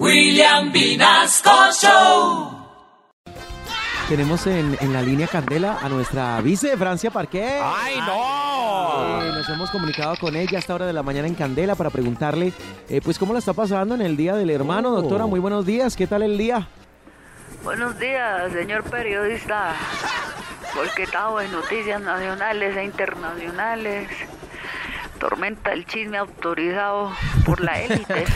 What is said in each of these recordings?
William Vinasco Show. Tenemos en, en la línea Candela a nuestra vice de Francia Parquet. ¡Ay, no! Eh, nos hemos comunicado con ella a esta hora de la mañana en Candela para preguntarle, eh, pues, cómo la está pasando en el Día del Hermano. Oh. Doctora, muy buenos días. ¿Qué tal el día? Buenos días, señor periodista. Porque estamos en noticias nacionales e internacionales. Tormenta el chisme autorizado por la élite.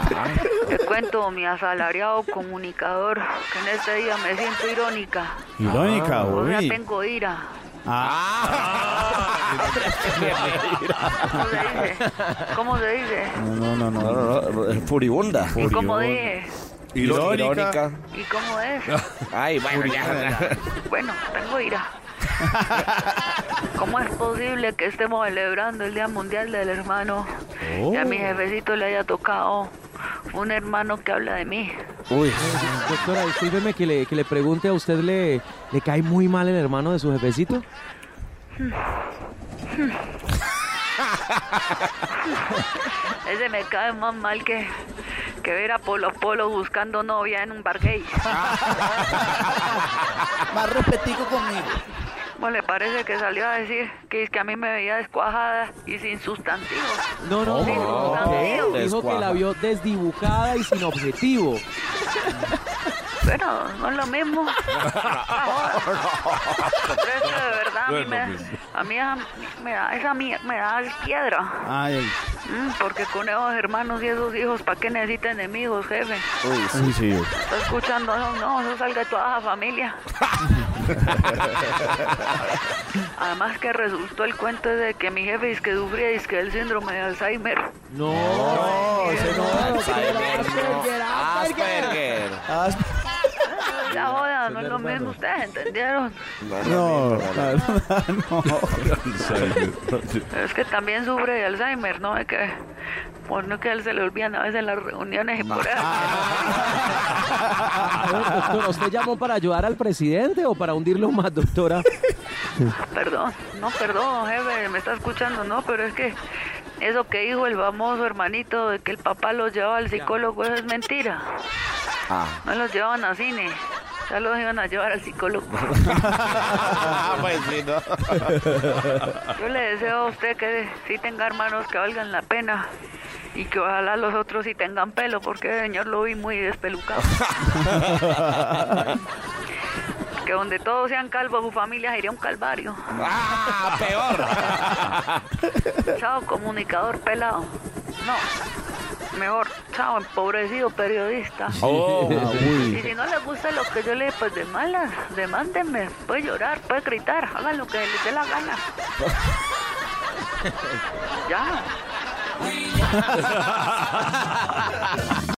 Te cuento, mi asalariado comunicador, que en este día me siento irónica. Irónica, O sea, tengo ira. Ah. ¿Cómo se dice? ¿Cómo se dice? No, no, no, No, no. no, no, es furibunda. ¿Y cómo dije? Irónica. ¿Y cómo es? Ay, bueno, ya. Bueno, tengo ira. ¿Cómo es posible que estemos celebrando el Día Mundial del Hermano y a mi jefecito le haya tocado un hermano que habla de mí? Uy, Doctora, discúlpeme que le, que le pregunte a usted, ¿le, ¿le cae muy mal el hermano de su jefecito? Ese me cae más mal que, que ver a Polo Polo buscando novia en un bar gay. Más respetico conmigo. ¿Cómo le parece que salió a decir que, es que a mí me veía descuajada y sin sustantivos? No, no, no. Dijo que la vio desdibujada y sin objetivo. Bueno, no es lo mismo. Pero es que de verdad a mí, me, a mí esa- me da esa mi- me da piedra. Ay, Mm, porque con esos hermanos y esos hijos, ¿para qué necesita enemigos, jefe? uy, sí. sí, sí. ¿Está escuchando eso? No, eso salga de toda la familia. Además que resultó el cuento de que mi jefe es que sufría es que el síndrome de Alzheimer. No, ese no. Asperger, Asperger. Asperger. No es lo mismo, ustedes entendieron. No, no. Pero es que también sufre de Alzheimer, ¿no? Es que, pues no es que a él se le olvidan a veces las reuniones y por eso. Doctora, ¿usted llamó para ayudar al presidente o para hundirlo más, doctora? Perdón, no, perdón, jefe, me está escuchando, no, pero es que eso que dijo el famoso hermanito de que el papá los llevaba al psicólogo, eso es mentira. Ah, No los llevaban a cine, ya los iban a llevar al psicólogo. pues sí, ¿no? Yo le deseo a usted que sí tenga hermanos que valgan la pena y que ojalá los otros sí tengan pelo, porque el señor lo vi muy despelucado. que donde todos sean calvos, su familia sería un calvario. Ah, peor. Chao, comunicador pelado. No, mejor, chao, empobrecido periodista. Oh, Y si no les gusta lo que yo le pues de malas, demándenme. Puede llorar, puede gritar, hagan lo que les dé la gana. ya.